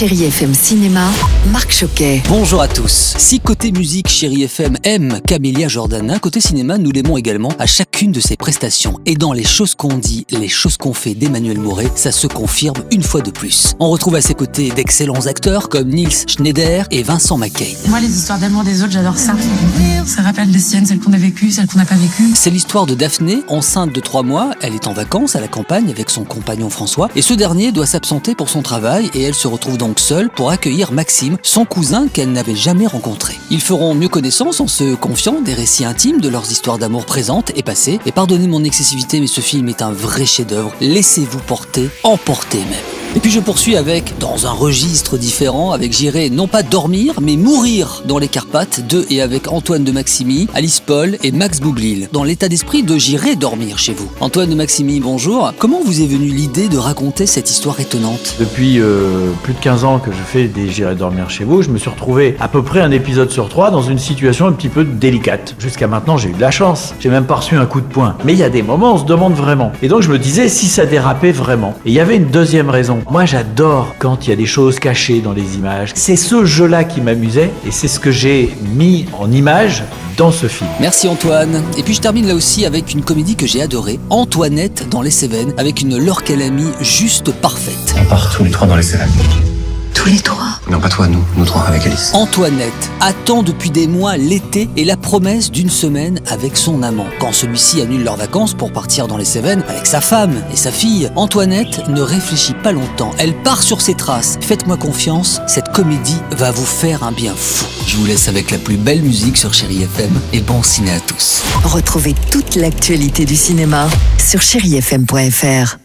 Chérie FM Cinéma, Marc Choquet. Bonjour à tous. Si côté musique, Chérie FM aime Camélia Jordana, côté cinéma, nous l'aimons également à chacune de ses prestations. Et dans Les choses qu'on dit, les choses qu'on fait d'Emmanuel Mouret, ça se confirme une fois de plus. On retrouve à ses côtés d'excellents acteurs comme Niels Schneider et Vincent McCain. Moi, les histoires d'amour des autres, j'adore ça. Ça rappelle les siennes, celles qu'on a vécues, celles qu'on n'a pas vécues. C'est l'histoire de Daphné, enceinte de trois mois. Elle est en vacances à la campagne avec son compagnon François. Et ce dernier doit s'absenter pour son travail et elle se retrouve donc seule pour accueillir Maxime, son cousin qu'elle n'avait jamais rencontré. Ils feront mieux connaissance en se confiant des récits intimes de leurs histoires d'amour présentes et passées. Et pardonnez mon excessivité, mais ce film est un vrai chef-d'œuvre. Laissez-vous porter, emporter même. Et puis je poursuis avec, dans un registre différent, avec J'irai non pas dormir, mais mourir dans les Carpates, de et avec Antoine de Maximi, Alice Paul et Max Boublil, dans l'état d'esprit de J'irai dormir chez vous. Antoine de Maximi, bonjour. Comment vous est venue l'idée de raconter cette histoire étonnante? Depuis euh, plus de 15 ans que je fais des J'irai dormir chez vous, je me suis retrouvé à peu près un épisode sur trois dans une situation un petit peu délicate. Jusqu'à maintenant, j'ai eu de la chance. J'ai même pas reçu un coup de poing. Mais il y a des moments, on se demande vraiment. Et donc je me disais si ça dérapait vraiment. Et il y avait une deuxième raison. Moi, j'adore quand il y a des choses cachées dans les images. C'est ce jeu-là qui m'amusait et c'est ce que j'ai mis en image dans ce film. Merci Antoine. Et puis je termine là aussi avec une comédie que j'ai adorée, Antoinette dans les Cévennes, avec une Laure Calamy juste parfaite. On part tous les trois dans les Cévennes. Tous les trois. Non, pas toi, nous, nous trois avec Alice. Antoinette attend depuis des mois l'été et la promesse d'une semaine avec son amant. Quand celui-ci annule leurs vacances pour partir dans les Cévennes avec sa femme et sa fille, Antoinette ne réfléchit pas longtemps. Elle part sur ses traces. Faites-moi confiance, cette comédie va vous faire un bien fou. Je vous laisse avec la plus belle musique sur Chéri FM et bon ciné à tous. Retrouvez toute l'actualité du cinéma sur chérifm.fr.